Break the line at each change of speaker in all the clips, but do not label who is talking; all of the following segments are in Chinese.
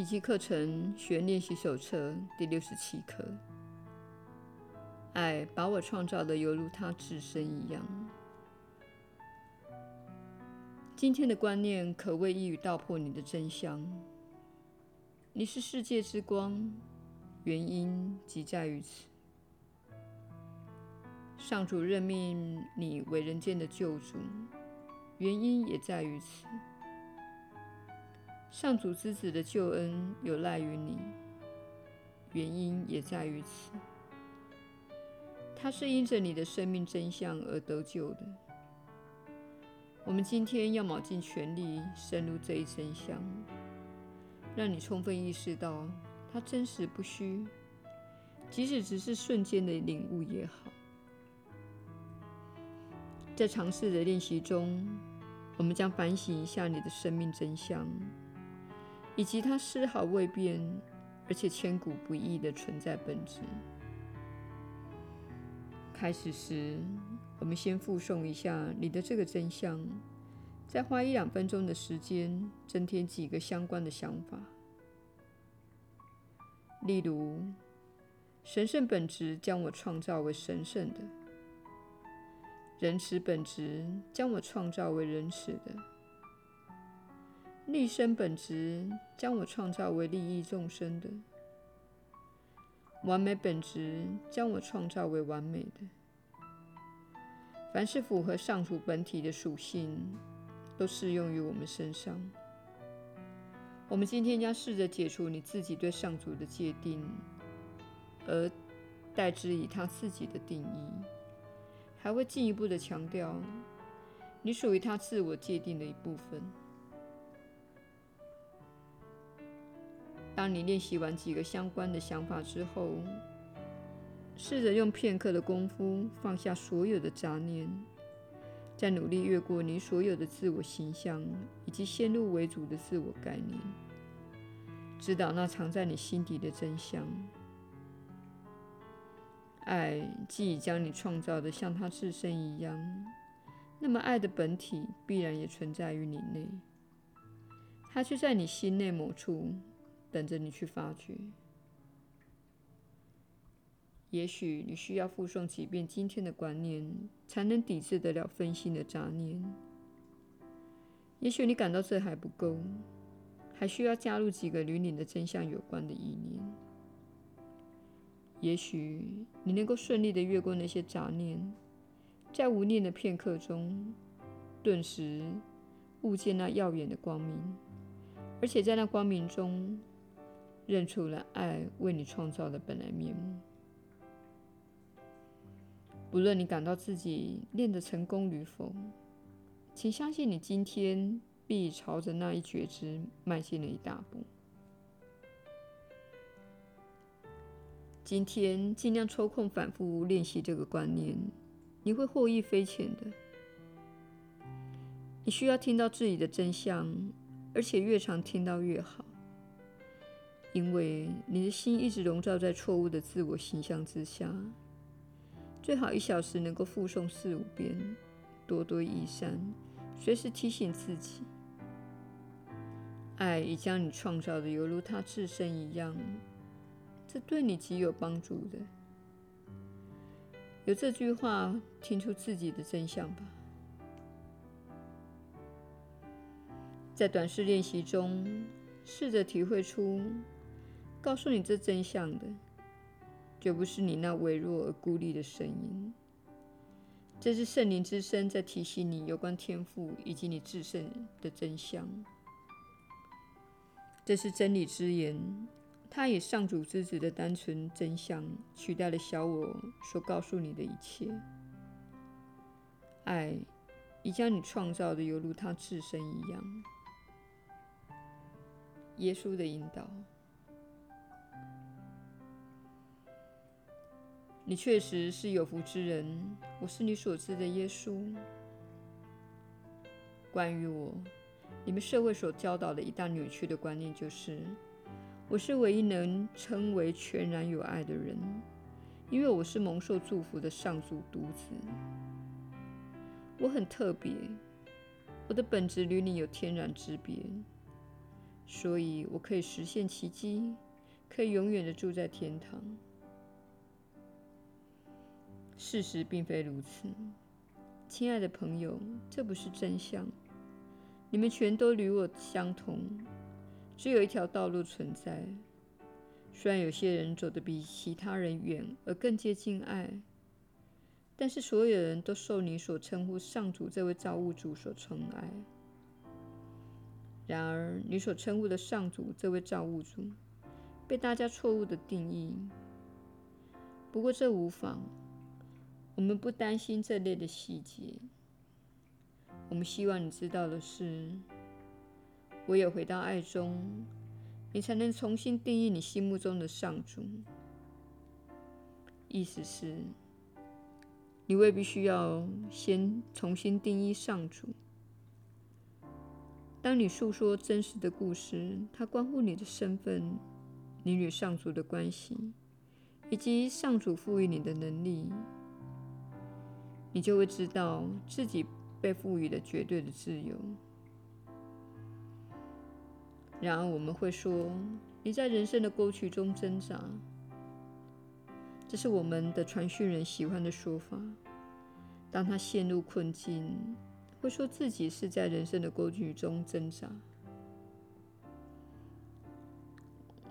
奇迹课程学练习手册第六十七课：爱把我创造的犹如他自身一样。今天的观念可谓一语道破你的真相。你是世界之光，原因即在于此。上主任命你为人间的救主，原因也在于此。上主之子的救恩有赖于你，原因也在于此。他是因着你的生命真相而得救的。我们今天要卯尽全力深入这一真相，让你充分意识到它真实不虚，即使只是瞬间的领悟也好。在尝试的练习中，我们将反省一下你的生命真相。以及它丝毫未变，而且千古不易的存在本质。开始时，我们先复诵一下你的这个真相，再花一两分钟的时间，增添几个相关的想法。例如，神圣本质将我创造为神圣的；仁慈本质将我创造为仁慈的。立身本质将我创造为利益众生的，完美本质将我创造为完美的。凡是符合上主本体的属性，都适用于我们身上。我们今天将试着解除你自己对上主的界定，而代之以他自己的定义，还会进一步的强调，你属于他自我界定的一部分。当你练习完几个相关的想法之后，试着用片刻的功夫放下所有的杂念，再努力越过你所有的自我形象以及先入为主的自我概念，知道那藏在你心底的真相。爱既已将你创造的像他自身一样，那么爱的本体必然也存在于你内，它就在你心内某处。等着你去发掘。也许你需要复诵几遍今天的观念，才能抵制得了分心的杂念。也许你感到这还不够，还需要加入几个与你的真相有关的意念。也许你能够顺利地越过那些杂念，在无念的片刻中，顿时悟见那耀眼的光明，而且在那光明中，认出了爱为你创造的本来面目。不论你感到自己练得成功与否，请相信你今天必朝着那一觉知迈进了一大步。今天尽量抽空反复练习这个观念，你会获益匪浅的。你需要听到自己的真相，而且越常听到越好。因为你的心一直笼罩在错误的自我形象之下，最好一小时能够复诵四五遍，多多益善，随时提醒自己，爱已将你创造的犹如他自身一样，这对你极有帮助的。由这句话听出自己的真相吧。在短视练习中，试着体会出。告诉你这真相的，绝不是你那微弱而孤立的声音。这是圣灵之声在提醒你有关天赋以及你自身的真相。这是真理之言，它以上主之子的单纯真相取代了小我所告诉你的一切。爱已将你创造的犹如他自身一样。耶稣的引导。你确实是有福之人，我是你所知的耶稣。关于我，你们社会所教导的一大扭曲的观念就是，我是唯一能称为全然有爱的人，因为我是蒙受祝福的上主独子。我很特别，我的本质与你有天壤之别，所以我可以实现奇迹，可以永远的住在天堂。事实并非如此，亲爱的朋友，这不是真相。你们全都与我相同，只有一条道路存在。虽然有些人走得比其他人远，而更接近爱，但是所有人都受你所称呼上主这位造物主所宠爱。然而，你所称呼的上主这位造物主，被大家错误地定义。不过这无妨，我们不担心这类的细节。我们希望你知道的是，唯有回到爱中，你才能重新定义你心目中的上主。意思是，你未必需要先重新定义上主。当你诉说真实的故事，它关乎你的身份、你与上主的关系，以及上主赋予你的能力，你就会知道自己被赋予了绝对的自由。然而，我们会说你在人生的沟渠中挣扎，这是我们的传讯人喜欢的说法。当他陷入困境，会说自己是在人生的沟渠中挣扎。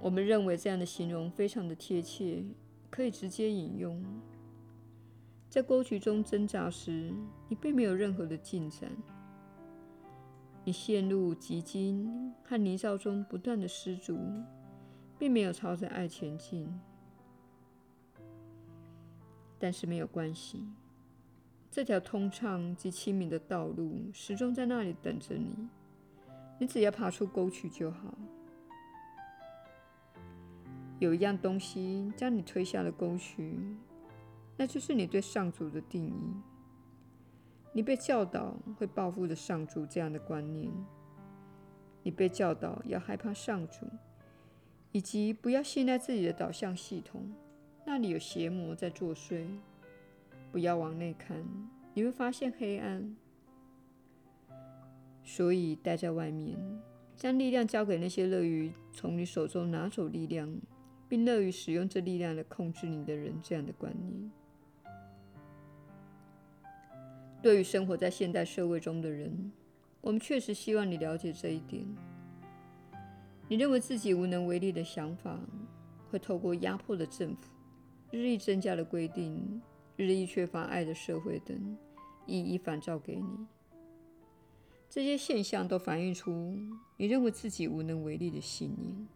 我们认为这样的形容非常的贴切，可以直接引用。在沟渠中挣扎时，你并没有任何的进展，你陷入寂静和泥沼中不断的失足，并没有朝着爱前进。但是没有关系。这条通畅及清明的道路始终在那里等着你，你只要爬出沟渠就好。有一样东西将你推下了沟渠，那就是你对上主的定义。你被教导会报复的上主这样的观念，你被教导要害怕上主，以及不要信赖自己的导向系统，那里有邪魔在作祟。不要往内看，你会发现黑暗。所以待在外面，将力量交给那些乐于从你手中拿走力量，并乐于使用这力量来控制你的人，这样的观念。对于生活在现代社会中的人，我们确实希望你了解这一点。你认为自己无能为力的想法，会透过压迫的政府、日益增加的规定。日益缺乏爱的社会等，一一反照给你。这些现象都反映出你认为自己无能为力的信念。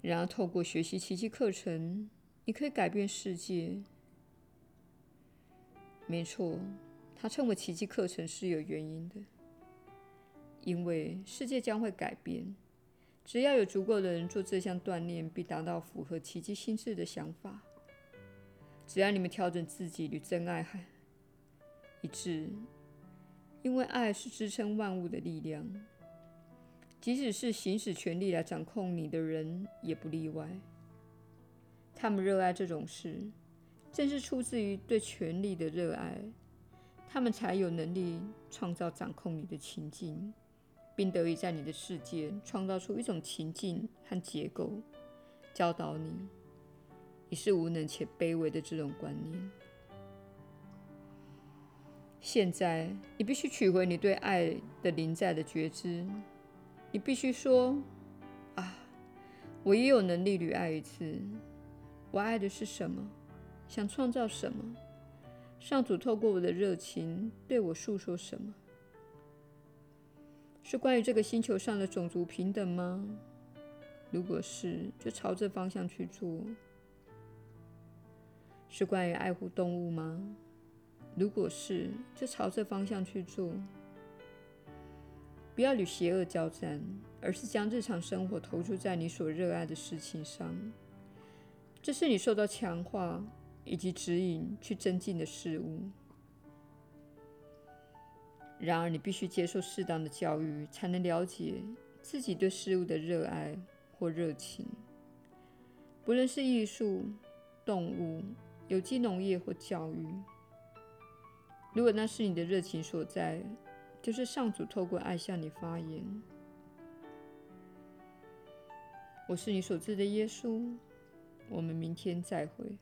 然而，透过学习奇迹课程，你可以改变世界。没错，它称为奇迹课程是有原因的，因为世界将会改变，只要有足够的人做这项锻炼，并达到符合奇迹心智的想法。只要你们调整自己与真爱一致，因为爱是支撑万物的力量，即使是行使权力来掌控你的人也不例外。他们热爱这种事，正是出自于对权力的热爱，他们才有能力创造掌控你的情境，并得以在你的世界创造出一种情境和结构，教导你。你是无能且卑微的这种观念。现在，你必须取回你对爱的临在的觉知。你必须说：“啊，我也有能力屡爱一次。我爱的是什么？想创造什么？上主透过我的热情对我诉说什么？是关于这个星球上的种族平等吗？如果是，就朝这方向去做。”是关于爱护动物吗？如果是，就朝这方向去做。不要与邪恶交战，而是将日常生活投注在你所热爱的事情上。这是你受到强化以及指引去增进的事物。然而，你必须接受适当的教育，才能了解自己对事物的热爱或热情，不论是艺术、动物。有机农业或教育，如果那是你的热情所在，就是上主透过爱向你发言。我是你所知的耶稣。我们明天再会。